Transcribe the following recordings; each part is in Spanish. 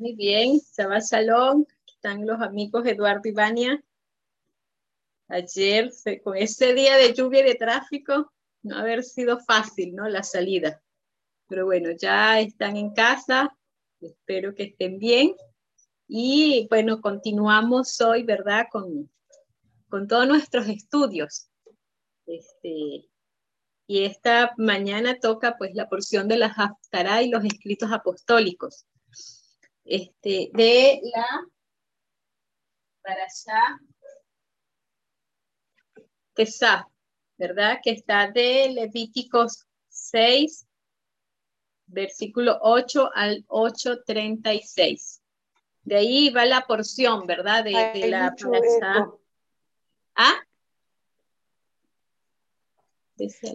Muy bien, Shabbat Shalom. Están los amigos Eduardo y Vania. Ayer, con ese día de lluvia y de tráfico, no haber sido fácil, ¿no? La salida. Pero bueno, ya están en casa. Espero que estén bien. Y bueno, continuamos hoy, ¿verdad? Con, con todos nuestros estudios. Este, y esta mañana toca pues la porción de la Haftarah y los escritos apostólicos. Este, de la para allá Tesá, ¿verdad? Que está de Levíticos 6, versículo 8 al 8.36. De ahí va la porción, ¿verdad? De, de la para ¿Ah?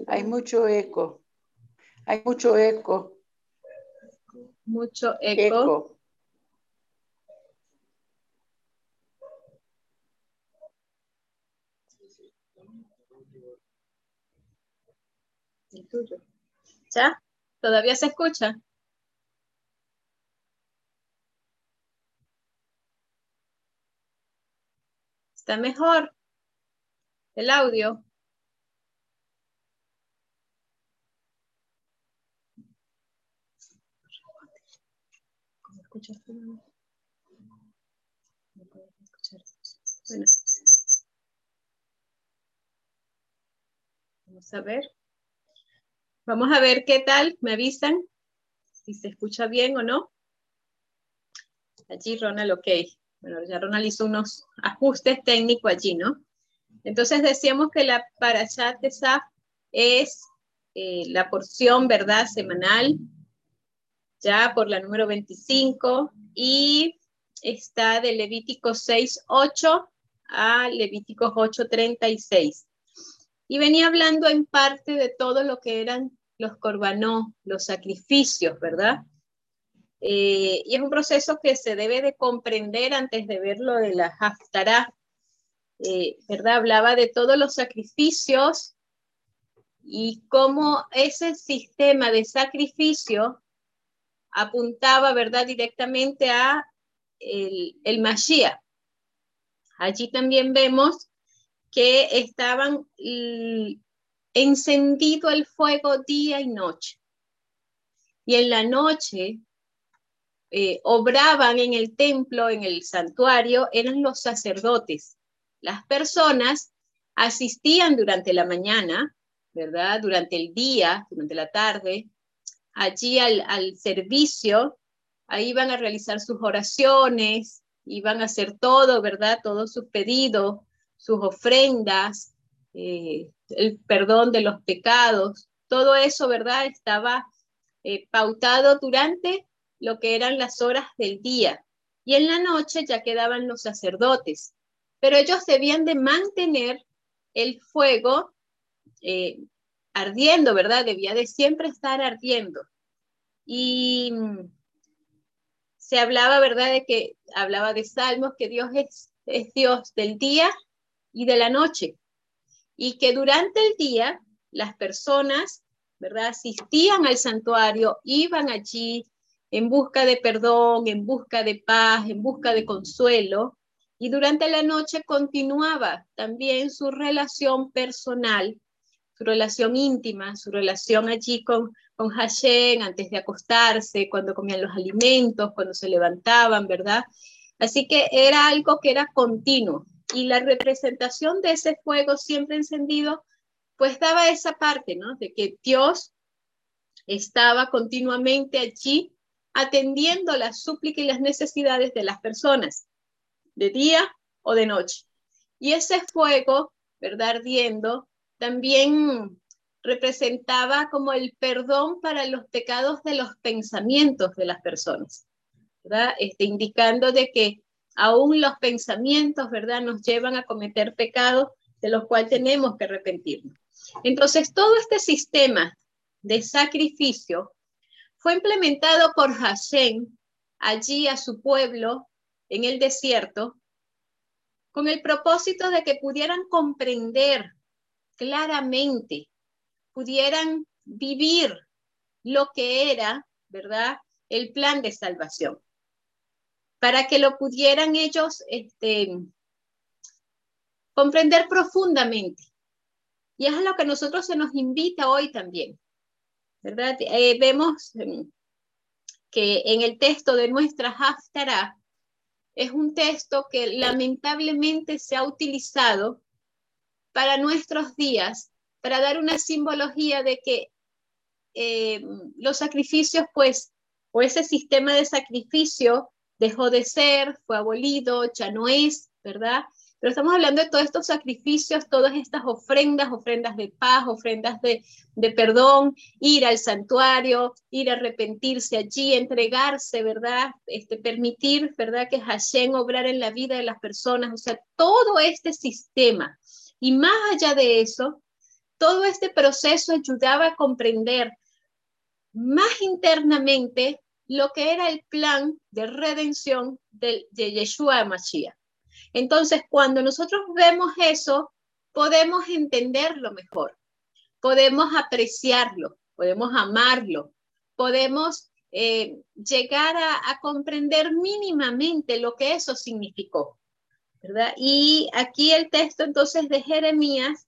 Hay mucho eco. Hay mucho eco. Mucho eco. ¿Ya? ¿Todavía se escucha? ¿Está mejor el audio? Bueno. Vamos a ver. Vamos a ver qué tal, me avisan si se escucha bien o no. Allí Ronald, ok. Bueno, ya Ronald hizo unos ajustes técnicos allí, ¿no? Entonces decíamos que la Parashat de Saf es eh, la porción, ¿verdad?, semanal ya por la número 25 y está de Levítico 6.8 a Levítico 8.36. Y venía hablando en parte de todo lo que eran los corbanó, los sacrificios, ¿verdad? Eh, y es un proceso que se debe de comprender antes de ver lo de la Haftarah, eh, ¿verdad? Hablaba de todos los sacrificios y cómo ese sistema de sacrificio apuntaba, ¿verdad?, directamente a el, el Mashiach. Allí también vemos que estaban encendido el fuego día y noche. Y en la noche eh, obraban en el templo, en el santuario, eran los sacerdotes. Las personas asistían durante la mañana, ¿verdad? Durante el día, durante la tarde, allí al, servicio, ahí iban a realizar sus oraciones, iban a hacer todo, ¿verdad? Todos sus pedidos, sus ofrendas, eh, el perdón de los pecados, todo eso, ¿verdad? Estaba eh, pautado durante lo que eran las horas del día. Y en la noche ya quedaban los sacerdotes, pero ellos debían de mantener el fuego eh, ardiendo, ¿verdad? Debía de siempre estar ardiendo. Y mm, se hablaba, ¿verdad? De que hablaba de salmos, que Dios es, es Dios del día y de la noche. Y que durante el día las personas, ¿verdad? Asistían al santuario, iban allí en busca de perdón, en busca de paz, en busca de consuelo. Y durante la noche continuaba también su relación personal su relación íntima, su relación allí con, con Hashem antes de acostarse, cuando comían los alimentos, cuando se levantaban, ¿verdad? Así que era algo que era continuo y la representación de ese fuego siempre encendido, pues daba esa parte, ¿no? De que Dios estaba continuamente allí atendiendo las súplicas y las necesidades de las personas, de día o de noche. Y ese fuego, ¿verdad? Ardiendo, también representaba como el perdón para los pecados de los pensamientos de las personas, ¿verdad? Este, indicando de que aún los pensamientos, ¿verdad?, nos llevan a cometer pecados de los cuales tenemos que arrepentirnos. Entonces, todo este sistema de sacrificio fue implementado por Hashem allí a su pueblo en el desierto con el propósito de que pudieran comprender claramente pudieran vivir lo que era, ¿verdad? El plan de salvación. Para que lo pudieran ellos este, comprender profundamente. Y es a lo que nosotros se nos invita hoy también, ¿verdad? Eh, vemos em, que en el texto de nuestra Haftarah es un texto que lamentablemente se ha utilizado para nuestros días, para dar una simbología de que eh, los sacrificios, pues, o ese sistema de sacrificio dejó de ser, fue abolido, ya no es, ¿verdad? Pero estamos hablando de todos estos sacrificios, todas estas ofrendas, ofrendas de paz, ofrendas de, de perdón, ir al santuario, ir a arrepentirse allí, entregarse, ¿verdad? Este, permitir, ¿verdad? Que Hashem obrar en la vida de las personas, o sea, todo este sistema. Y más allá de eso, todo este proceso ayudaba a comprender más internamente lo que era el plan de redención de, de Yeshua Mashiach. Entonces, cuando nosotros vemos eso, podemos entenderlo mejor, podemos apreciarlo, podemos amarlo, podemos eh, llegar a, comprender mínimamente lo que eso significó. ¿verdad? Y aquí el texto entonces de Jeremías,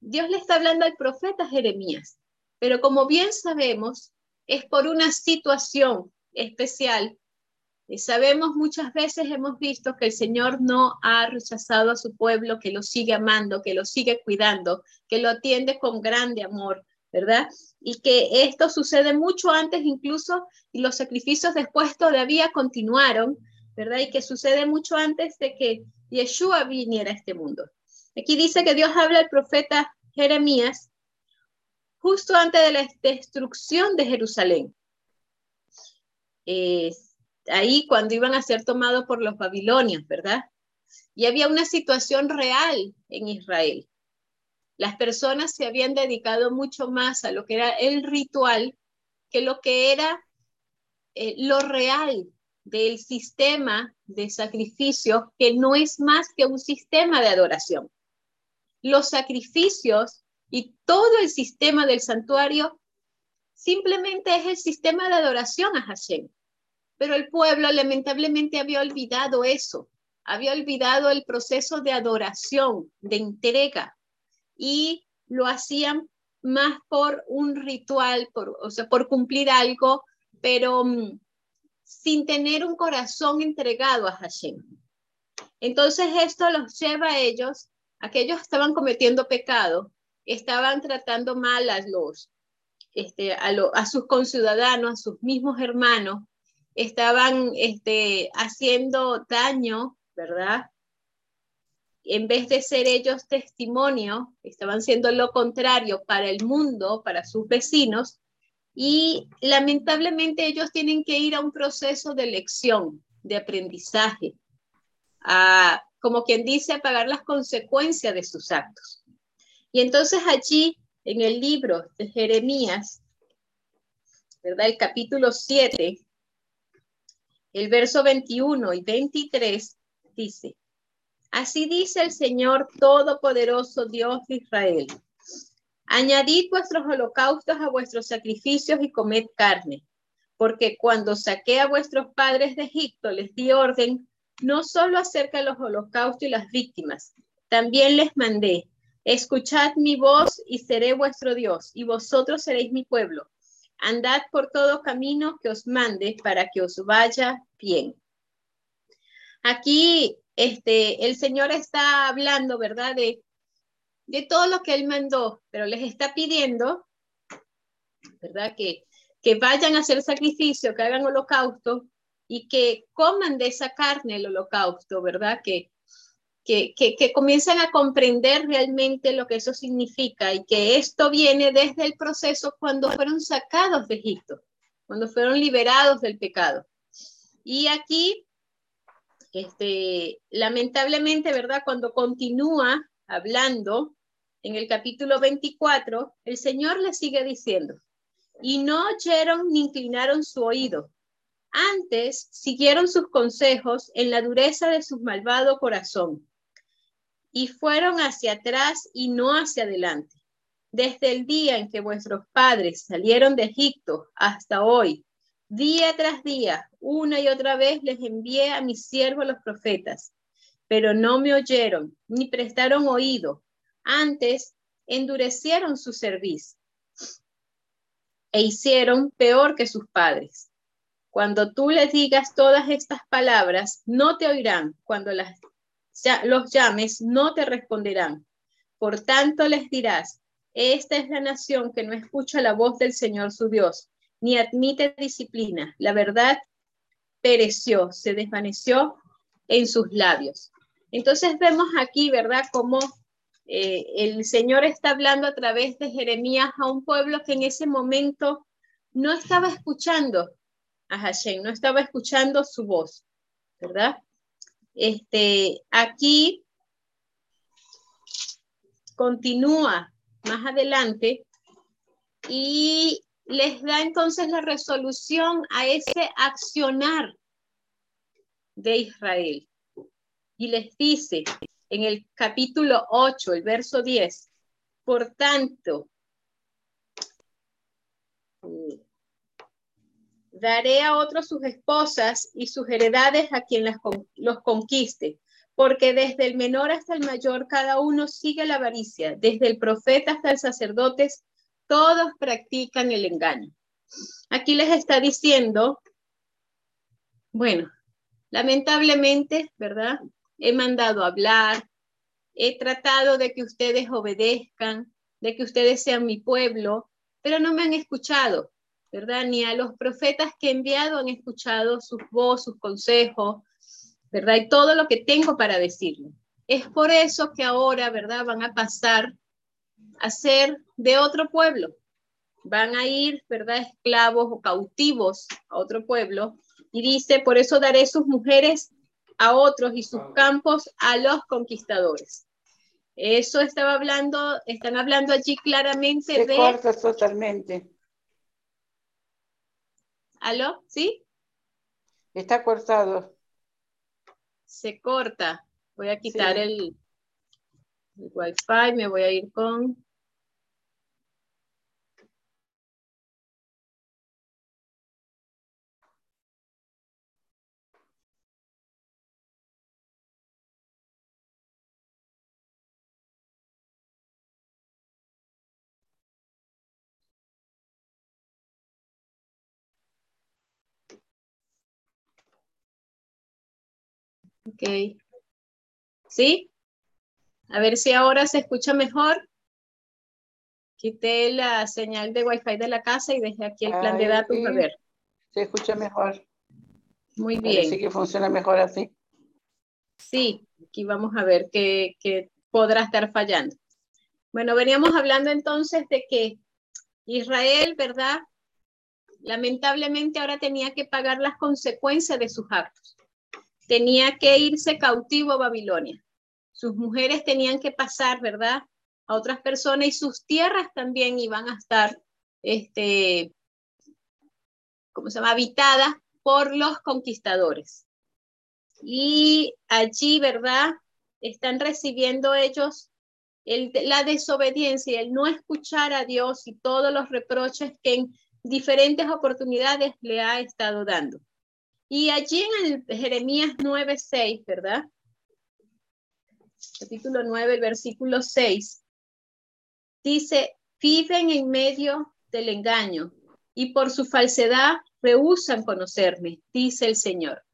Dios le está hablando al profeta Jeremías, pero como bien sabemos, es por una situación especial sabemos muchas veces, hemos visto que el Señor no ha rechazado a su pueblo, que lo sigue amando, que lo sigue cuidando, que lo atiende con grande amor, ¿verdad? Y que esto sucede mucho antes incluso y los sacrificios después todavía continuaron, ¿verdad? Y que sucede mucho antes de que Yeshua viniera a este mundo. Aquí dice que Dios habla al profeta Jeremías justo antes de la destrucción de Jerusalén. Eh, ahí cuando iban a ser tomados por los babilonios, ¿verdad? Y había una situación real en Israel. Las personas se habían dedicado mucho más a lo que era el ritual que lo que era eh, lo real del sistema de sacrificio, que no es más que un sistema de adoración. Los sacrificios y todo el sistema del santuario simplemente es el sistema de adoración a Hashem. Pero el pueblo lamentablemente había olvidado eso, había olvidado el proceso de adoración, de entrega, y lo hacían más por un ritual, por, o sea, por cumplir algo, pero mm, sin tener un corazón entregado a Hashem. Entonces esto los lleva a ellos, a que ellos estaban cometiendo pecado, estaban tratando mal a los, este, a, sus conciudadanos, a sus mismos hermanos, estaban este, haciendo daño, ¿verdad? En vez de ser ellos testimonio, estaban siendo lo contrario para el mundo, para sus vecinos, y lamentablemente ellos tienen que ir a un proceso de lección, de aprendizaje, a, como quien dice, a pagar las consecuencias de sus actos. Y entonces allí, en el libro de Jeremías, ¿verdad? El capítulo 7, el verso 21 y 23 dice, Así dice el Señor Todopoderoso Dios de Israel. Añadid vuestros holocaustos a vuestros sacrificios y comed carne, porque cuando saqué a vuestros padres de Egipto les di orden no solo acerca los holocaustos y las víctimas, también les mandé, escuchad mi voz y seré vuestro Dios, y vosotros seréis mi pueblo andad por todo camino que os mande para que os vaya bien. Aquí este, el Señor está hablando, ¿verdad? De, de todo lo que Él mandó, pero les está pidiendo, ¿verdad? Que, que vayan a hacer sacrificio, que hagan holocausto y que coman de esa carne el holocausto, ¿verdad? Que, que, que, comienzan a comprender realmente lo que eso significa y que esto viene desde el proceso cuando fueron sacados de Egipto, cuando fueron liberados del pecado. Y aquí, este, lamentablemente, ¿verdad? Cuando continúa hablando en el capítulo 24, el Señor le sigue diciendo, y no oyeron ni inclinaron su oído. Antes siguieron sus consejos en la dureza de su malvado corazón y fueron hacia atrás y no hacia adelante. Desde el día en que vuestros padres salieron de Egipto hasta hoy, Día tras día, una y otra vez les envié a mis siervos los profetas, pero no me oyeron ni prestaron oído. Antes endurecieron su servicio e hicieron peor que sus padres. Cuando tú les digas todas estas palabras, no te oirán. Cuando las, los llames, no te responderán. Por tanto les dirás, esta es la nación que no escucha la voz del Señor su Dios ni admite disciplina. La verdad pereció, se desvaneció en sus labios. Entonces vemos aquí, ¿verdad?, cómo eh, el Señor está hablando a través de Jeremías a un pueblo que en ese momento no estaba escuchando a Hashem, no estaba escuchando su voz, ¿verdad? Este, aquí continúa más adelante y les da entonces la resolución a ese accionar de Israel. Y les dice en el capítulo 8, el verso 10, por tanto, daré a otros sus esposas y sus heredades a quien las, los conquiste, porque desde el menor hasta el mayor cada uno sigue la avaricia, desde el profeta hasta el sacerdote todos practican el engaño. Aquí les está diciendo, bueno, lamentablemente, ¿verdad? He mandado hablar, he tratado de que ustedes obedezcan, de que ustedes sean mi pueblo, pero no me han escuchado, ¿verdad? Ni a los profetas que he enviado han escuchado sus voz, sus consejos, ¿verdad? Y todo lo que tengo para decirle. Es por eso que ahora, ¿verdad? Van a pasar a ser de otro pueblo. Van a ir, ¿verdad? Esclavos o cautivos a otro pueblo. Y dice, por eso daré sus mujeres a otros y sus campos a los conquistadores. Eso estaba hablando, están hablando allí claramente Se corta totalmente. ¿Aló? ¿Sí? Está cortado. Se corta. Voy a quitar el, el Wi-Fi, me voy a ir con Ok. ¿Sí? A ver si ahora se escucha mejor. Quité la señal de Wi-Fi de la casa y dejé aquí el plan de datos. A ver. Se escucha mejor. Muy bien. Sí que funciona mejor así. Sí, aquí vamos a ver qué, qué podrá estar fallando. Bueno, veníamos hablando entonces de que Israel, ¿verdad? Lamentablemente ahora tenía que pagar las consecuencias de sus actos. Tenía que irse cautivo a Babilonia sus mujeres tenían que pasar, ¿verdad? A otras personas y sus tierras también iban a estar, este, ¿cómo se llama? Habitadas por los conquistadores. Y allí, ¿verdad? Están recibiendo ellos la desobediencia, el no escuchar a Dios y todos los reproches que en diferentes oportunidades le ha estado dando. Y allí en el Jeremías 9:6, ¿verdad? capítulo 9, el versículo 6, dice, viven en medio del engaño y por su falsedad rehusan conocerme, dice el Señor.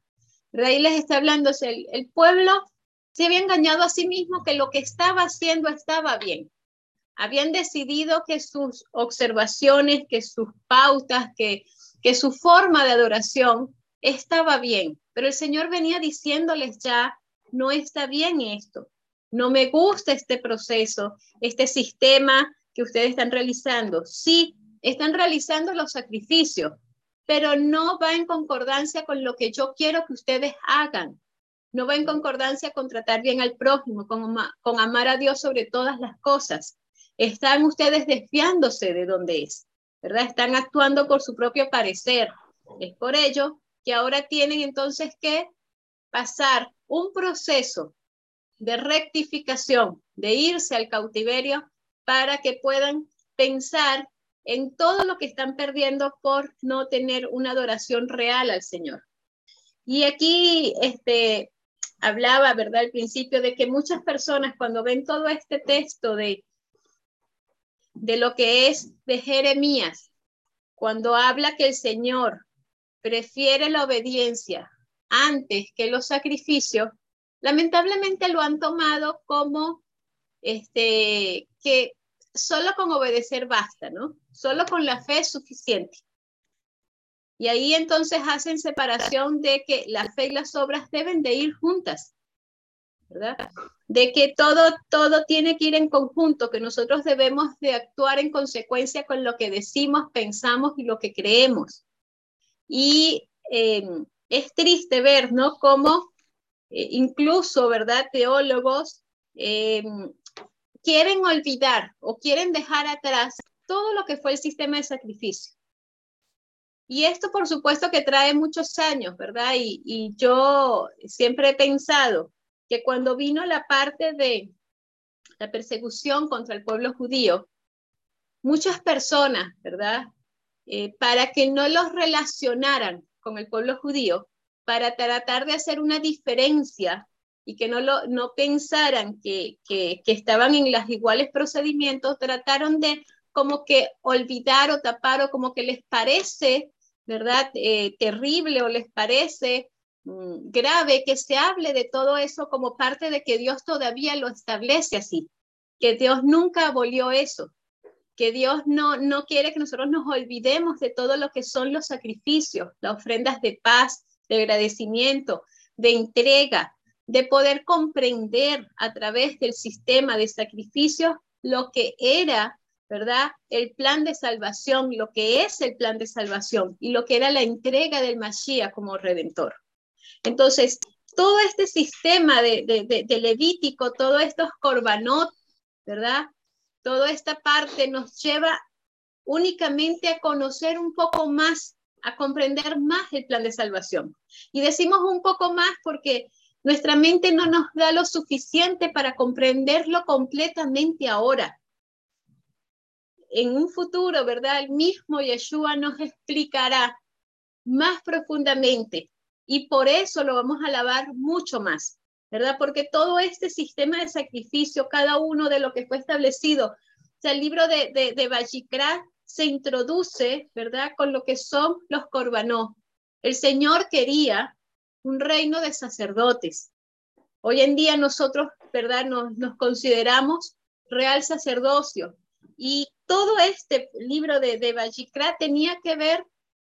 Rey les está hablando, el, el pueblo se había engañado a sí mismo que lo que estaba haciendo estaba bien. Habían decidido que sus observaciones, que sus pautas, que, que su forma de adoración estaba bien. Pero el Señor venía diciéndoles ya, no está bien esto no me gusta este proceso, este sistema que ustedes están realizando. Sí, están realizando los sacrificios, pero no va en concordancia con lo que yo quiero que ustedes hagan. No va en concordancia con tratar bien al prójimo, con, amar a Dios sobre todas las cosas. Están ustedes desviándose de donde es, ¿verdad? Están actuando por su propio parecer. Es por ello que ahora tienen entonces que pasar un proceso de rectificación, de irse al cautiverio para que puedan pensar en todo lo que están perdiendo por no tener una adoración real al Señor. Y aquí este, hablaba, ¿verdad?, al principio de que muchas personas cuando ven todo este texto de, de lo que es de Jeremías, cuando habla que el Señor prefiere la obediencia antes que los sacrificios, lamentablemente lo han tomado como este, que solo con obedecer basta, ¿no? Solo con la fe es suficiente. Y ahí entonces hacen separación de que la fe y las obras deben de ir juntas, ¿verdad? De que todo, todo tiene que ir en conjunto, que nosotros debemos de actuar en consecuencia con lo que decimos, pensamos y lo que creemos. Y eh, es triste ver, ¿no? Cómo eh, incluso, ¿verdad? Teólogos eh, quieren olvidar o quieren dejar atrás todo lo que fue el sistema de sacrificio. Y esto, por supuesto, que trae muchos años, ¿verdad? Y, y yo siempre he pensado que cuando vino la parte de la persecución contra el pueblo judío, muchas personas, ¿verdad? Eh, para que no los relacionaran con el pueblo judío, para tratar de hacer una diferencia y que no, lo, no pensaran que, que, estaban en los iguales procedimientos, trataron de como que olvidar o tapar o como que les parece, ¿verdad? Eh, terrible o les parece mm, grave que se hable de todo eso como parte de que Dios todavía lo establece así, que Dios nunca abolió eso, que Dios no, no quiere que nosotros nos olvidemos de todo lo que son los sacrificios, las ofrendas de paz, de agradecimiento, de entrega, de poder comprender a través del sistema de sacrificios lo que era, ¿verdad? El plan de salvación, lo que es el plan de salvación y lo que era la entrega del Mashiach como redentor. Entonces, todo este sistema de, de, Levítico, todos estos corbanot, ¿verdad? Toda esta parte nos lleva únicamente a conocer un poco más, a comprender más el plan de salvación. Y decimos un poco más porque nuestra mente no nos da lo suficiente para comprenderlo completamente ahora. En un futuro, ¿verdad? El mismo Yeshua nos explicará más profundamente y por eso lo vamos a alabar mucho más, ¿verdad? Porque todo este sistema de sacrificio, cada uno de lo que fue establecido, o sea, el libro de, de, de se introduce, ¿verdad? Con lo que son los corbanó. El Señor quería un reino de sacerdotes. Hoy en día nosotros, ¿verdad? Nos, nos consideramos real sacerdocio. Y todo este libro de, de tenía que ver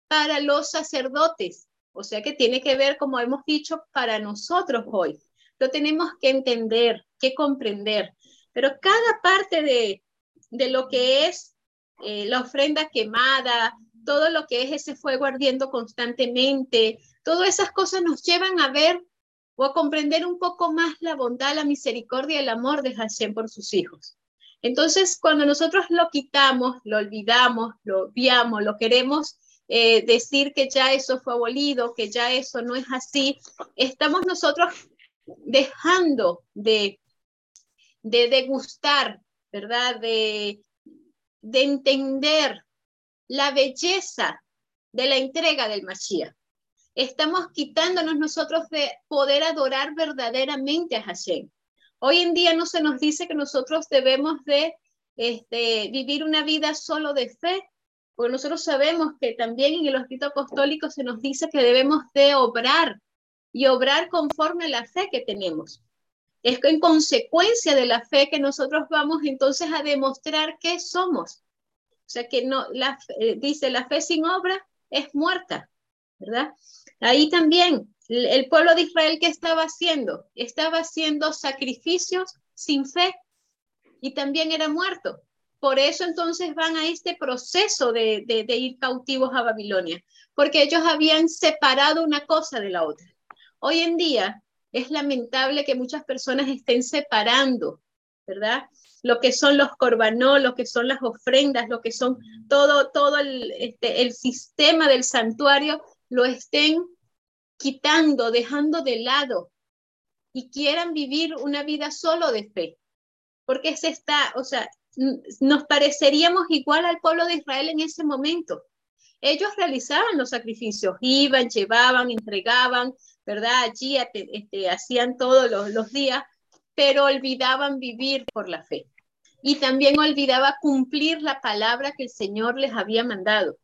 para los sacerdotes, o sea que tiene que ver, como hemos dicho, para nosotros hoy. Lo tenemos que entender, que comprender. Pero cada parte de, de lo que es eh, la ofrenda quemada, todo lo que es ese fuego ardiendo constantemente, todas esas cosas nos llevan a ver o a comprender un poco más la bondad, la misericordia y el amor de Hashem por sus hijos. Entonces, cuando nosotros lo quitamos, lo olvidamos, lo obviamos, lo queremos eh, decir que ya eso fue abolido, que ya eso no es así, estamos nosotros dejando de, de degustar, ¿verdad? De, de entender la belleza de la entrega del Mashiach. Estamos quitándonos nosotros de poder adorar verdaderamente a Hashem. Hoy en día no se nos dice que nosotros debemos de este, vivir una vida solo de fe, porque nosotros sabemos que también en el hospital apostólico se nos dice que debemos de obrar y obrar conforme a la fe que tenemos. Es en consecuencia de la fe que nosotros vamos entonces a demostrar que somos. O sea que no, la, eh, dice, la fe sin obra es muerta, ¿verdad? Ahí también, el pueblo de Israel, ¿qué estaba haciendo? Estaba haciendo sacrificios sin fe y también era muerto. Por eso entonces van a este proceso de, de ir cautivos a Babilonia, porque ellos habían separado una cosa de la otra. Hoy en día es lamentable que muchas personas estén separando, ¿verdad? lo que son los corbanó, lo que son las ofrendas, lo que son todo, todo el, este, el sistema del santuario, lo estén quitando, dejando de lado y quieran vivir una vida solo de fe. Porque se está, o sea, nos pareceríamos igual al pueblo de Israel en ese momento. Ellos realizaban los sacrificios, iban, llevaban, entregaban, ¿verdad? Allí este, hacían todos los, días, pero olvidaban vivir por la fe. Y también olvidaba cumplir la palabra que el Señor les había mandado.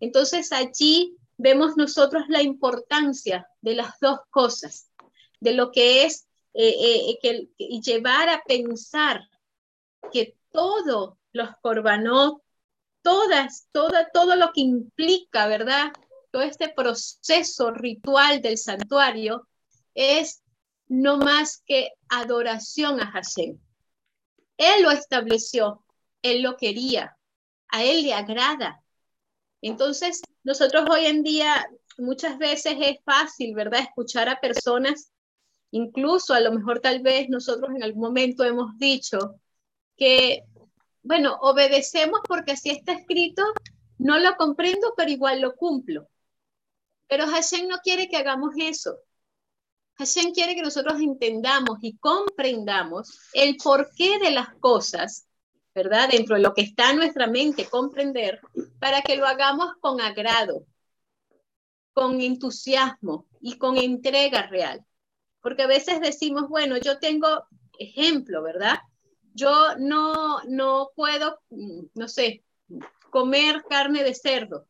Entonces allí vemos nosotros la importancia de las dos cosas, de lo que es eh, eh, que, llevar a pensar que todos los corbanot, todas, toda, todo lo que implica, ¿verdad? Todo este proceso ritual del santuario es no más que adoración a Hashem. Él lo estableció, él lo quería, a él le agrada. Entonces, nosotros hoy en día muchas veces es fácil, ¿verdad? Escuchar a personas, incluso a lo mejor tal vez nosotros en algún momento hemos dicho que, bueno, obedecemos porque así está escrito, no lo comprendo, pero igual lo cumplo. Pero Hashem no quiere que hagamos eso. Hashem quiere que nosotros entendamos y comprendamos el porqué de las cosas ¿verdad? Dentro de lo que está en nuestra mente, comprender, para que lo hagamos con agrado, con entusiasmo y con entrega real. Porque a veces decimos, bueno, yo tengo ejemplo, ¿verdad? Yo no, no puedo, no sé, comer carne de cerdo.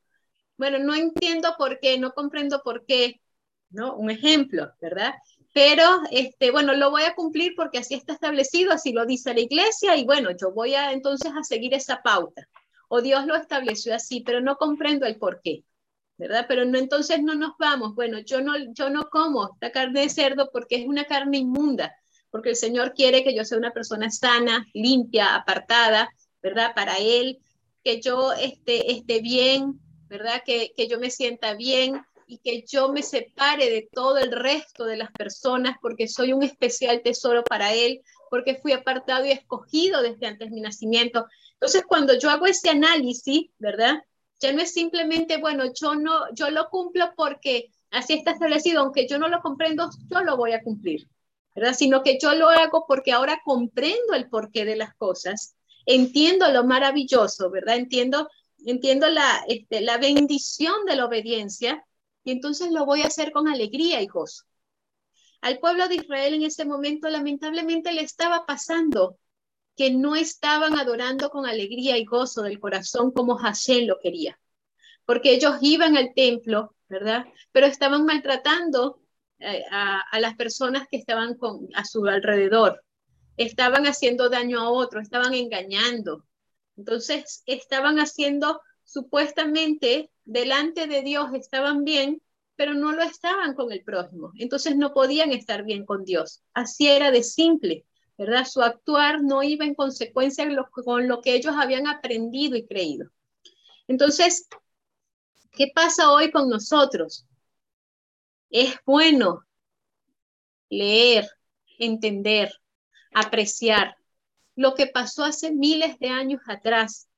Bueno, no entiendo por qué, no comprendo por qué, ¿no? Un ejemplo, ¿verdad? pero este, bueno, lo voy a cumplir porque así está establecido, así lo dice la iglesia y bueno, yo voy a entonces a seguir esa pauta. O Dios lo estableció así, pero no comprendo el por qué, ¿verdad? Pero no, entonces no nos vamos. Bueno, yo no, yo no como esta carne de cerdo porque es una carne inmunda, porque el Señor quiere que yo sea una persona sana, limpia, apartada, ¿verdad? Para Él, que yo esté, esté bien, ¿verdad? Que, que yo me sienta bien, y que yo me separe de todo el resto de las personas porque soy un especial tesoro para Él, porque fui apartado y escogido desde antes de mi nacimiento. Entonces, cuando yo hago ese análisis, ¿verdad? Ya no es simplemente, bueno, yo no, yo lo cumplo porque así está establecido, aunque yo no lo comprendo, yo lo voy a cumplir, ¿verdad? Sino que yo lo hago porque ahora comprendo el porqué de las cosas, entiendo lo maravilloso, ¿verdad? Entiendo, entiendo la, este, la bendición de la obediencia y entonces lo voy a hacer con alegría y gozo. Al pueblo de Israel en ese momento lamentablemente le estaba pasando que no estaban adorando con alegría y gozo del corazón como Hashem lo quería, porque ellos iban al templo, ¿verdad? Pero estaban maltratando eh, a, a, las personas que estaban con, a su alrededor, estaban haciendo daño a otros, estaban engañando. Entonces, estaban haciendo supuestamente delante de Dios estaban bien, pero no lo estaban con el prójimo. Entonces no podían estar bien con Dios. Así era de simple, ¿verdad? Su actuar no iba en consecuencia con lo que ellos habían aprendido y creído. Entonces, ¿qué pasa hoy con nosotros? Es bueno leer, entender, apreciar lo que pasó hace miles de años atrás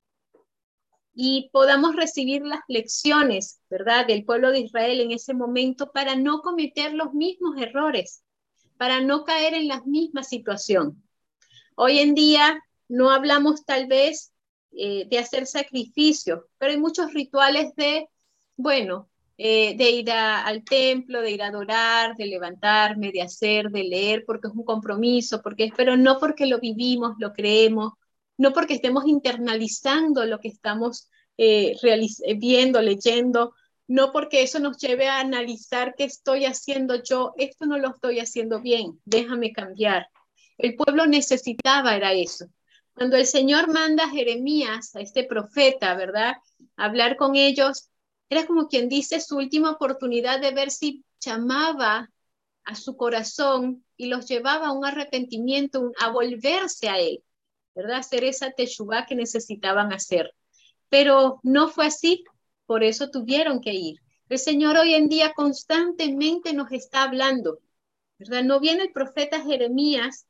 y podamos recibir las lecciones, ¿verdad?, del pueblo de Israel en ese momento para no cometer los mismos errores, para no caer en la misma situación. Hoy en día no hablamos tal vez eh, de hacer sacrificios, pero hay muchos rituales de, bueno, eh, de ir al templo, de ir a adorar, de levantarme, de hacer, de leer, porque es un compromiso, porque, pero no porque lo vivimos, lo creemos, no porque estemos internalizando lo que estamos eh, eh, viendo, leyendo, no porque eso nos lleve a analizar qué estoy haciendo yo, esto no lo estoy haciendo bien, déjame cambiar. El pueblo necesitaba, era eso. Cuando el Señor manda a Jeremías, a este profeta, ¿verdad? hablar con ellos, era como quien dice su última oportunidad de ver si llamaba a su corazón y los llevaba a un arrepentimiento, a volverse a Él. ¿verdad? Hacer esa teshuva que necesitaban hacer. Pero no fue así, por eso tuvieron que ir. El Señor hoy en día constantemente nos está hablando, ¿verdad? No viene el profeta Jeremías,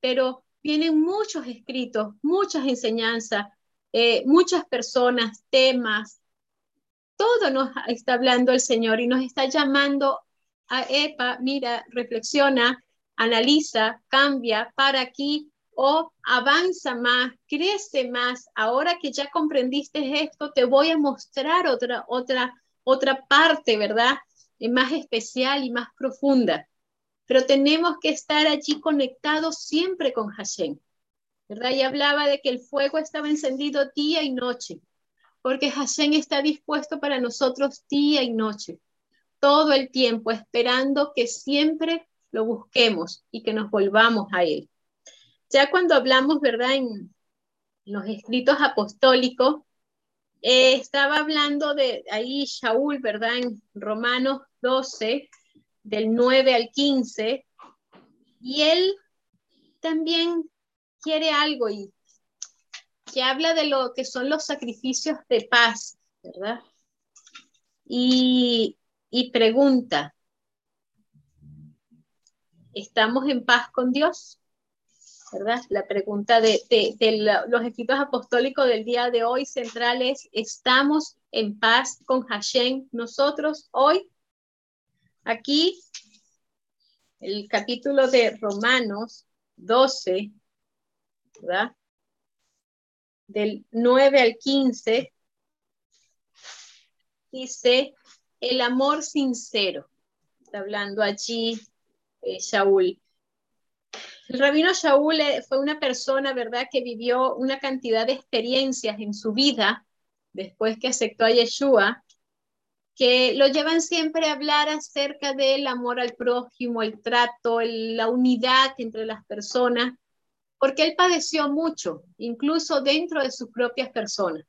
pero vienen muchos escritos, muchas enseñanzas, eh, muchas personas, temas, todo nos está hablando el Señor y nos está llamando a, epa, mira, reflexiona, analiza, cambia, para aquí, o avanza más, crece más. Ahora que ya comprendiste esto, te voy a mostrar otra, otra, otra parte, ¿verdad? Más especial y más profunda. Pero tenemos que estar allí conectados siempre con Hashem, ¿verdad? Y hablaba de que el fuego estaba encendido día y noche, porque Hashem está dispuesto para nosotros día y noche, todo el tiempo, esperando que siempre lo busquemos y que nos volvamos a Él. Ya cuando hablamos, ¿verdad? En los escritos apostólicos, eh, estaba hablando de ahí Shaul, ¿verdad? En Romanos 12, del 9 al 15, y él también quiere algo y que habla de lo que son los sacrificios de paz, ¿verdad? Y, pregunta, ¿estamos en paz con Dios? ¿verdad? La pregunta de, los escritos apostólicos del día de hoy central es, ¿estamos en paz con Hashem nosotros hoy? Aquí, el capítulo de Romanos 12, ¿verdad? Del 9 al 15, dice, el amor sincero. Está hablando allí eh, Shaul. El rabino Shaul eh, fue una persona, ¿verdad?, que vivió una cantidad de experiencias en su vida después que aceptó a Yeshua, que lo llevan siempre a hablar acerca del amor al prójimo, el trato, la unidad entre las personas, porque él padeció mucho, incluso dentro de sus propias personas.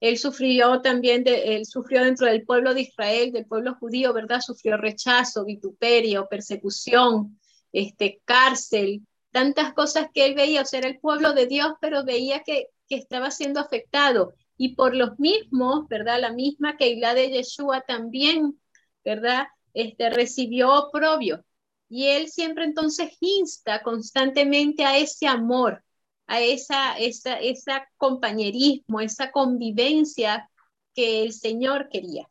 Él sufrió también, de, él sufrió dentro del pueblo de Israel, del pueblo judío, ¿verdad? Sufrió rechazo, vituperio, persecución, este, cárcel, tantas cosas que él veía, o sea, era el pueblo de Dios, pero veía que, estaba siendo afectado. Y por los mismos, ¿verdad? La misma Keilah de Yeshua también, ¿verdad? Este, recibió oprobio. Y él siempre entonces insta constantemente a ese amor, a esa, esa, esa compañerismo, esa convivencia que el Señor quería.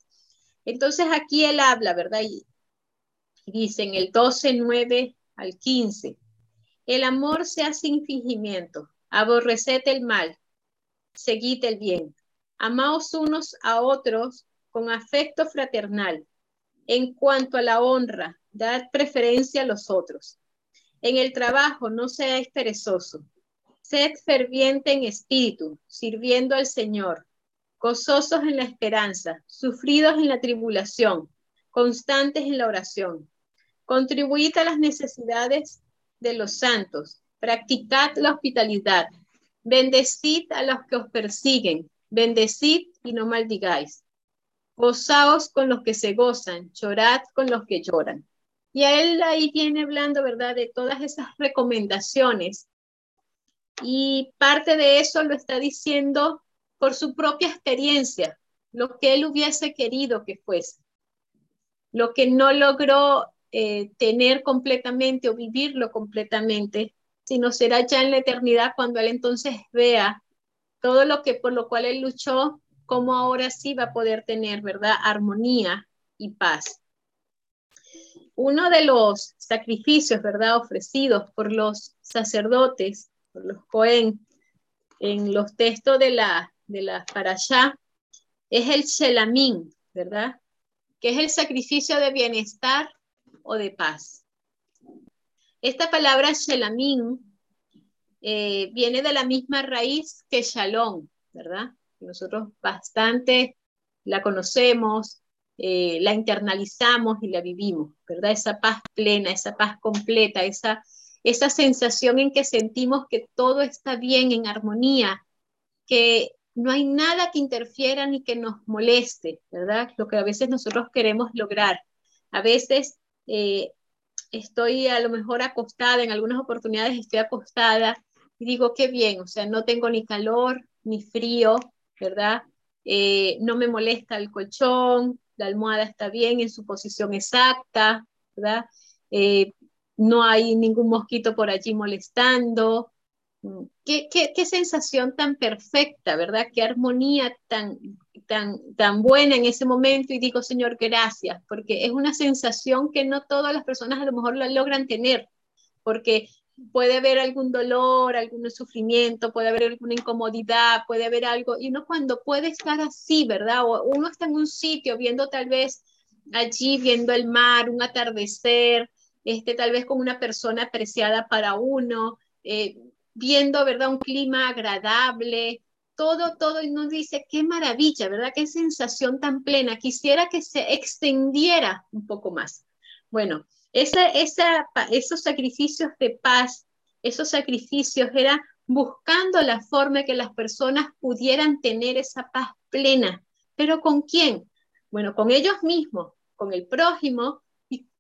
Entonces aquí él habla, ¿verdad? Y dice en el 12, 9 al 15. El amor sea sin fingimiento, aborreced el mal, seguid el bien. Amaos unos a otros con afecto fraternal. En cuanto a la honra, dad preferencia a los otros. En el trabajo no seáis perezoso. Sed ferviente en espíritu, sirviendo al Señor, gozosos en la esperanza, sufridos en la tribulación, constantes en la oración Contribuid a las necesidades de los santos. Practicad la hospitalidad. Bendecid a los que os persiguen. Bendecid y no maldigáis. Gozaos con los que se gozan. Llorad con los que lloran. Y él ahí viene hablando, ¿verdad?, de todas esas recomendaciones. Y parte de eso lo está diciendo por su propia experiencia, lo que él hubiese querido que fuese. Lo que no logró eh, tener completamente o vivirlo completamente, sino será ya en la eternidad cuando Él entonces vea todo lo que por lo cual Él luchó, como ahora sí va a poder tener, ¿verdad? Armonía y paz. Uno de los sacrificios, ¿verdad? Ofrecidos por los sacerdotes, por los Cohen, en los textos de la, de la es el Shelamín, ¿verdad? Que es el sacrificio de bienestar o de paz. Esta palabra shelamín eh, viene de la misma raíz que shalom, ¿verdad? Nosotros bastante la conocemos, eh, la internalizamos y la vivimos, ¿verdad? Esa paz plena, esa paz completa, esa, esa sensación en que sentimos que todo está bien, en armonía, que no hay nada que interfiera ni que nos moleste, ¿verdad? Lo que a veces nosotros queremos lograr. A veces eh, estoy a lo mejor acostada, en algunas oportunidades estoy acostada y digo, qué bien, o sea, no tengo ni calor ni frío, ¿verdad? Eh, no me molesta el colchón, la almohada está bien en su posición exacta, ¿verdad? Eh, no hay ningún mosquito por allí molestando. Mm, ¿Qué, qué, sensación tan perfecta, ¿verdad? Qué armonía tan, tan, tan buena en ese momento y digo, Señor, gracias, porque es una sensación que no todas las personas a lo mejor la logran tener, porque puede haber algún dolor, algún sufrimiento, puede haber alguna incomodidad, puede haber algo, y uno cuando puede estar así, ¿verdad? O uno está en un sitio viendo tal vez allí, viendo el mar, un atardecer, este, tal vez con una persona apreciada para uno, eh, viendo, ¿verdad? Un clima agradable, todo, todo, y nos dice, qué maravilla, ¿verdad? Qué sensación tan plena. Quisiera que se extendiera un poco más. Bueno, esos sacrificios de paz, esos sacrificios eran buscando la forma que las personas pudieran tener esa paz plena. ¿Pero con quién? Bueno, con ellos mismos, con el prójimo,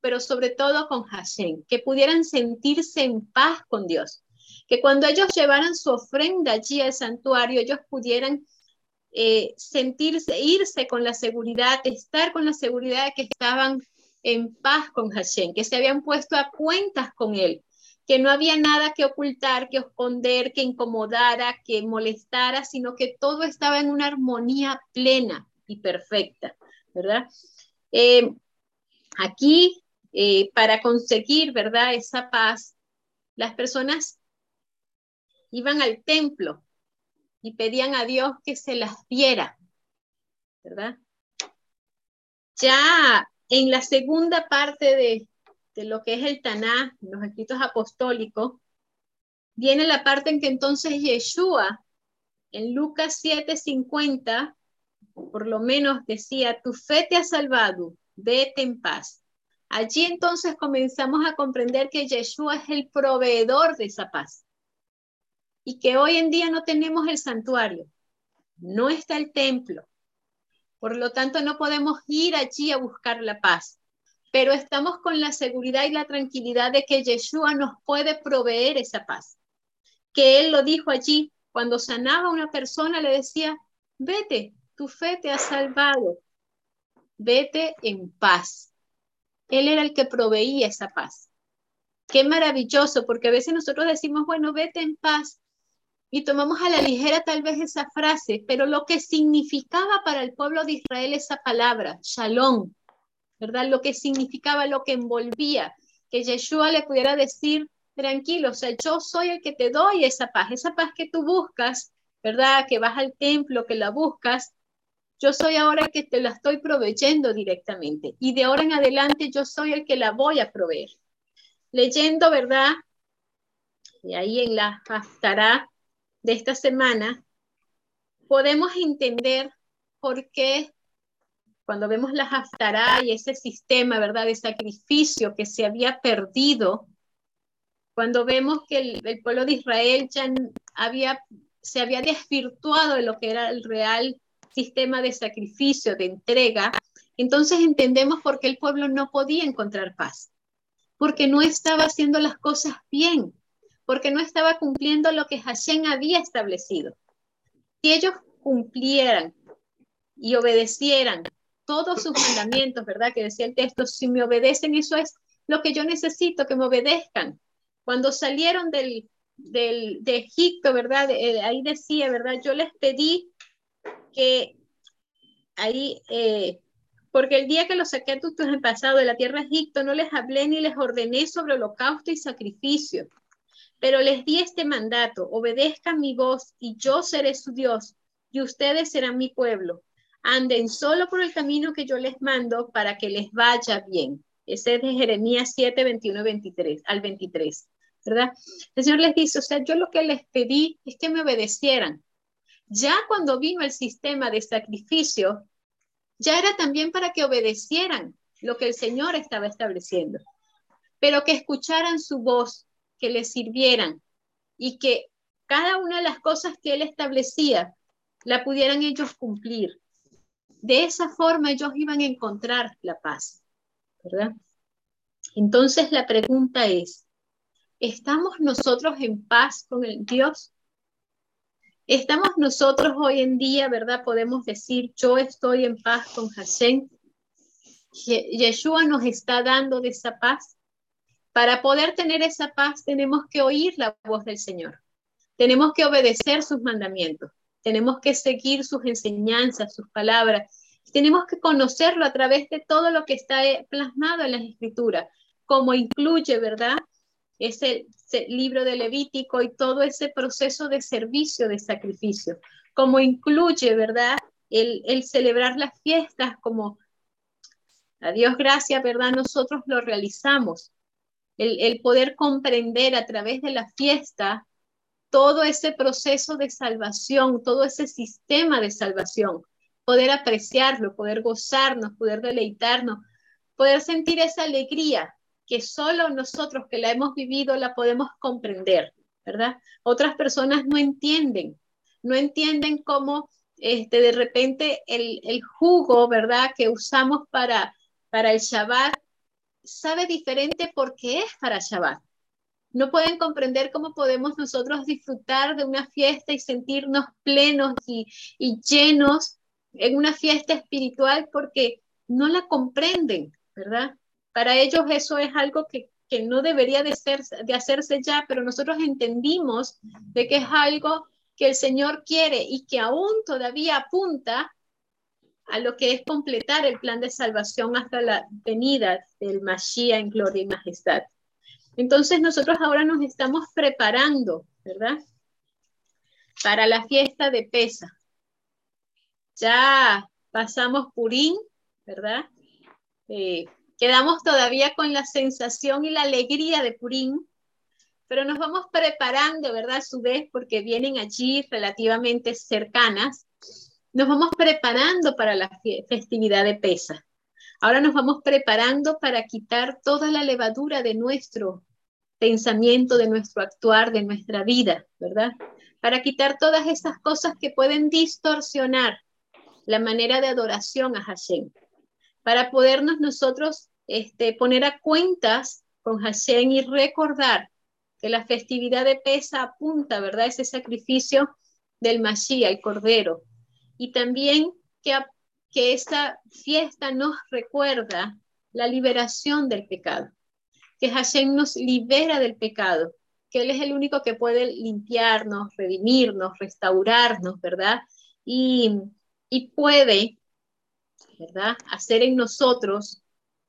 pero sobre todo con Hashem, que pudieran sentirse en paz con Dios que cuando ellos llevaran su ofrenda allí al santuario, ellos pudieran eh, sentirse, irse con la seguridad, estar con la seguridad de que estaban en paz con Hashem, que se habían puesto a cuentas con él, que no había nada que ocultar, que esconder, que incomodara, que molestara, sino que todo estaba en una armonía plena y perfecta, ¿verdad? Eh, aquí, eh, para conseguir, ¿verdad? Esa paz, las personas iban al templo y pedían a Dios que se las diera, ¿verdad? Ya en la segunda parte de, lo que es el Taná, los escritos apostólicos, viene la parte en que entonces Yeshua, en Lucas 7:50, por lo menos decía, tu fe te ha salvado, vete en paz. Allí entonces comenzamos a comprender que Yeshua es el proveedor de esa paz y que hoy en día no tenemos el santuario, no está el templo. Por lo tanto, no podemos ir allí a buscar la paz, pero estamos con la seguridad y la tranquilidad de que Yeshua nos puede proveer esa paz. Que Él lo dijo allí, cuando sanaba a una persona, le decía, vete, tu fe te ha salvado, vete en paz. Él era el que proveía esa paz. Qué maravilloso, porque a veces nosotros decimos, bueno, vete en paz, y tomamos a la ligera tal vez esa frase, pero lo que significaba para el pueblo de Israel esa palabra, shalom, ¿verdad? Lo que significaba, lo que envolvía, que Yeshua le pudiera decir, tranquilo, o sea, yo soy el que te doy esa paz, esa paz que tú buscas, ¿verdad? Que vas al templo, que la buscas, yo soy ahora el que te la estoy proveyendo directamente y de ahora en adelante yo soy el que la voy a proveer. Leyendo, ¿verdad? Y ahí en la Haftarah, de esta semana, podemos entender por qué cuando vemos la Haftarah y ese sistema, ¿verdad?, de sacrificio que se había perdido, cuando vemos que el, pueblo de Israel ya había, se había desvirtuado de lo que era el real sistema de sacrificio, de entrega, entonces entendemos por qué el pueblo no podía encontrar paz, porque no estaba haciendo las cosas bien, porque no estaba cumpliendo lo que Hashem había establecido. Si ellos cumplieran y obedecieran todos sus mandamientos, ¿verdad? Que decía el texto, si me obedecen, eso es lo que yo necesito, que me obedezcan. Cuando salieron del, del de Egipto, ¿verdad? Eh, ahí decía, ¿verdad? Yo les pedí que ahí, eh, porque el día que los saqué a tus pasado de la tierra de Egipto, no les hablé ni les ordené sobre holocausto y sacrificio pero les di este mandato, obedezcan mi voz y yo seré su Dios y ustedes serán mi pueblo. Anden solo por el camino que yo les mando para que les vaya bien. Ese es de Jeremías 7, 21 23, al 23, ¿verdad? El Señor les dice, o sea, yo lo que les pedí es que me obedecieran. Ya cuando vino el sistema de sacrificio, ya era también para que obedecieran lo que el Señor estaba estableciendo, pero que escucharan su voz que les sirvieran y que cada una de las cosas que él establecía la pudieran ellos cumplir. De esa forma ellos iban a encontrar la paz, ¿verdad? Entonces la pregunta es, ¿estamos nosotros en paz con el Dios? ¿Estamos nosotros hoy en día, verdad? Podemos decir, yo estoy en paz con Hashem. Yeshua nos está dando de esa paz. Para poder tener esa paz tenemos que oír la voz del Señor. Tenemos que obedecer sus mandamientos. Tenemos que seguir sus enseñanzas, sus palabras. Tenemos que conocerlo a través de todo lo que está plasmado en las escrituras, como incluye, ¿verdad? ese, libro de Levítico y todo ese proceso de servicio, de sacrificio, como incluye, ¿verdad? El, el celebrar las fiestas como a Dios gracias, ¿verdad? Nosotros lo realizamos. El, poder comprender a través de la fiesta todo ese proceso de salvación, todo ese sistema de salvación, poder apreciarlo, poder gozarnos, poder deleitarnos, poder sentir esa alegría que solo nosotros que la hemos vivido la podemos comprender, ¿verdad? Otras personas no entienden, no entienden cómo este, de repente el, el jugo, ¿verdad? Que usamos para, para el Shabbat sabe diferente porque es para Shabbat. No pueden comprender cómo podemos nosotros disfrutar de una fiesta y sentirnos plenos y, y llenos en una fiesta espiritual porque no la comprenden, ¿verdad? Para ellos eso es algo que, que no debería de, ser, de hacerse ya, pero nosotros entendimos de que es algo que el Señor quiere y que aún todavía apunta a lo que es completar el plan de salvación hasta la venida del Mashiach en gloria y majestad. Entonces nosotros ahora nos estamos preparando, ¿verdad? Para la fiesta de Pesa. Ya pasamos Purín, ¿verdad? Eh, quedamos todavía con la sensación y la alegría de Purín, pero nos vamos preparando, ¿verdad? A su vez, porque vienen allí relativamente cercanas, nos vamos preparando para la festividad de Pesa. Ahora nos vamos preparando para quitar toda la levadura de nuestro pensamiento, de nuestro actuar, de nuestra vida, ¿verdad? Para quitar todas esas cosas que pueden distorsionar la manera de adoración a Hashem para podernos nosotros este, poner a cuentas con Hashem y recordar que la festividad de Pesa apunta, ¿verdad? Ese sacrificio del Mashiach, el Cordero. Y también que, que esa fiesta nos recuerda la liberación del pecado, que Hashem nos libera del pecado, que Él es el único que puede limpiarnos, redimirnos, restaurarnos, ¿verdad? Y, y puede ¿verdad? Hacer en nosotros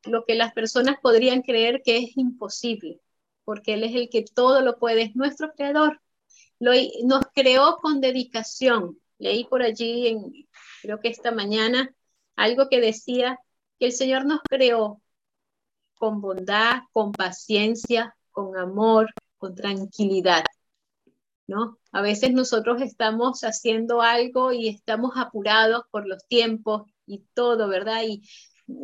lo que las personas podrían creer que es imposible, porque Él es el que todo lo puede, es nuestro creador. Lo, nos creó con dedicación. Leí por allí, en, creo que esta mañana, algo que decía que el Señor nos creó con bondad, con paciencia, con amor, con tranquilidad. ¿No? A veces nosotros estamos haciendo algo y estamos apurados por los tiempos y todo, ¿verdad? Y,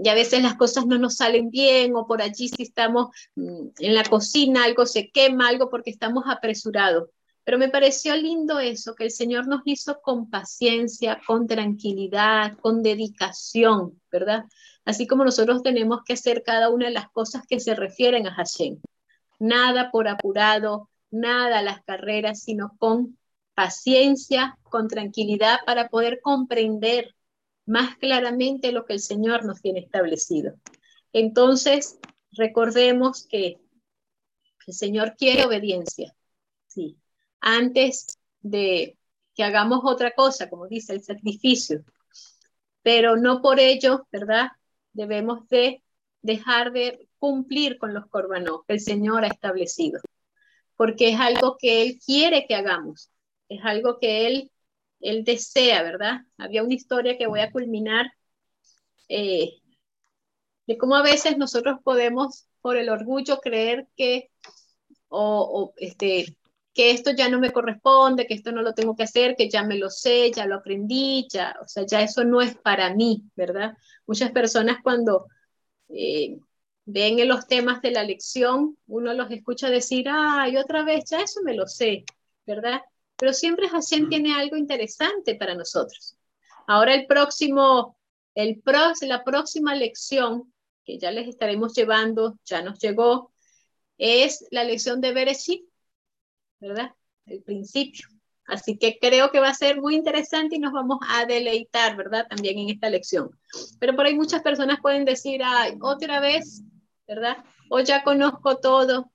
a veces las cosas no nos salen bien o por allí si estamos mm, en la cocina, algo se quema, algo porque estamos apresurados. Pero me pareció lindo eso, que el Señor nos hizo con paciencia, con tranquilidad, con dedicación, ¿verdad? Así como nosotros tenemos que hacer cada una de las cosas que se refieren a Hashem. Nada por apurado, nada a las carreras, sino con paciencia, con tranquilidad para poder comprender más claramente lo que el Señor nos tiene establecido. Entonces, recordemos que el Señor quiere obediencia, antes de que hagamos otra cosa, como dice el sacrificio, pero no por ello, ¿verdad? Debemos de dejar de cumplir con los corbanos que el Señor ha establecido, porque es algo que Él quiere que hagamos, es algo que Él él desea, ¿verdad? Había una historia que voy a culminar eh, de cómo a veces nosotros podemos, por el orgullo, creer que, o, este, que esto ya no me corresponde, que esto no lo tengo que hacer, que ya me lo sé, ya lo aprendí, ya, o sea, ya eso no es para mí, ¿verdad? Muchas personas cuando eh, ven en los temas de la lección, uno los escucha decir, ay, otra vez, ya eso me lo sé, ¿verdad? pero siempre Hashem tiene algo interesante para nosotros. Ahora el próximo, el la próxima lección que ya les estaremos llevando, ya nos llegó, es la lección de Bereshit, ¿verdad? El principio. Así que creo que va a ser muy interesante y nos vamos a deleitar, ¿verdad? También en esta lección. Pero por ahí muchas personas pueden decir, ay, otra vez, ¿verdad? O ya conozco todo,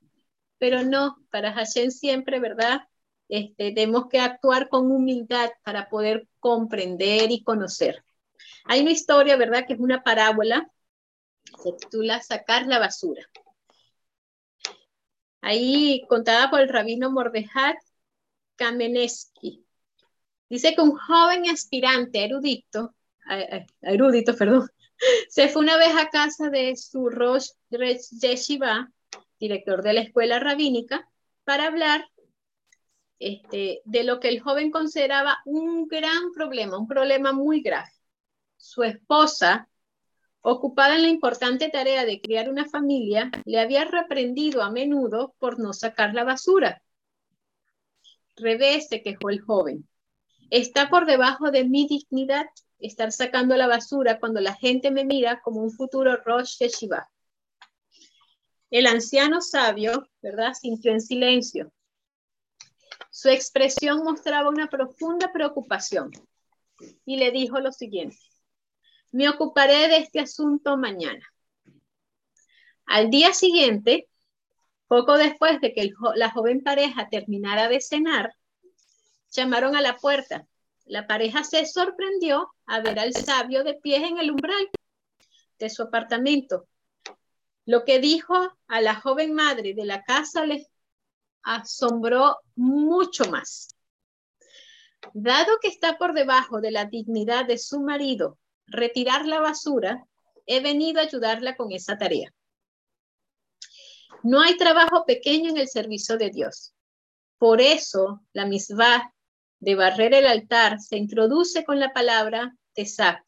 pero no, para Hashem siempre, ¿verdad? Este, tenemos que actuar con humildad para poder comprender y conocer. Hay una historia, ¿verdad? Que es una parábola, se titula Sacar la basura. Ahí contada por el rabino Mordejat Kamenetsky. Dice que un joven aspirante erudito, erudito, perdón, se fue una vez a casa de su Rosh Yeshiva, director de la escuela rabínica, para hablar este, de lo que el joven consideraba un gran problema, un problema muy grave. Su esposa, ocupada en la importante tarea de criar una familia, le había reprendido a menudo por no sacar la basura. Revés se quejó el joven. Está por debajo de mi dignidad estar sacando la basura cuando la gente me mira como un futuro Rosh Yeshiva. El anciano sabio, ¿verdad?, sintió en silencio. Su expresión mostraba una profunda preocupación y le dijo lo siguiente, me ocuparé de este asunto mañana. Al día siguiente, poco después de que la joven pareja terminara de cenar, llamaron a la puerta. La pareja se sorprendió a ver al sabio de pie en el umbral de su apartamento. Lo que dijo a la joven madre de la casa le asombró mucho más. Dado que está por debajo de la dignidad de su marido retirar la basura, he venido a ayudarla con esa tarea. No hay trabajo pequeño en el servicio de Dios. Por eso la misma de barrer el altar se introduce con la palabra tesach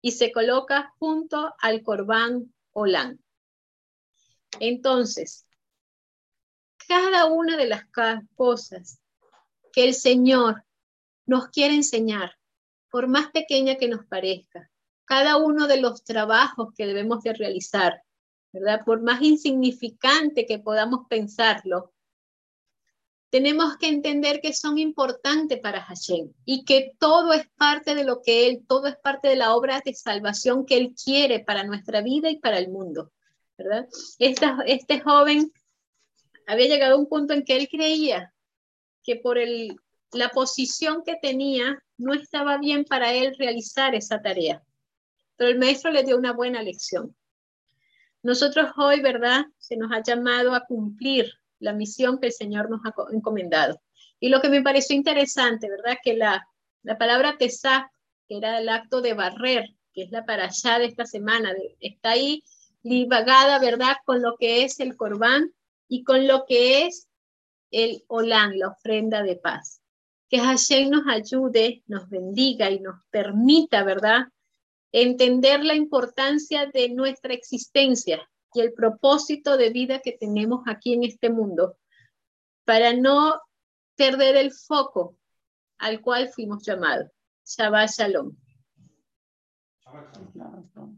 y se coloca junto al corbán olán. Entonces, cada una de las cosas que el Señor nos quiere enseñar, por más pequeña que nos parezca, cada uno de los trabajos que debemos de realizar, ¿verdad? Por más insignificante que podamos pensarlo, tenemos que entender que son importantes para Hashem y que todo es parte de lo que Él, todo es parte de la obra de salvación que Él quiere para nuestra vida y para el mundo, ¿verdad? este joven había llegado a un punto en que él creía que por el, la posición que tenía no estaba bien para él realizar esa tarea, pero el maestro le dio una buena lección. Nosotros hoy, ¿verdad? Se nos ha llamado a cumplir la misión que el Señor nos ha encomendado. Y lo que me pareció interesante, ¿verdad? Que la, la palabra tesá, que era el acto de barrer, que es la para allá de esta semana, está ahí divagada, ¿verdad? Con lo que es el corbán y con lo que es el olán, la ofrenda de paz. Que Hashem nos ayude, nos bendiga y nos permita, ¿verdad? Entender la importancia de nuestra existencia y el propósito de vida que tenemos aquí en este mundo para no perder el foco al cual fuimos llamados. Shabbat Shalom. Shabbat shalom.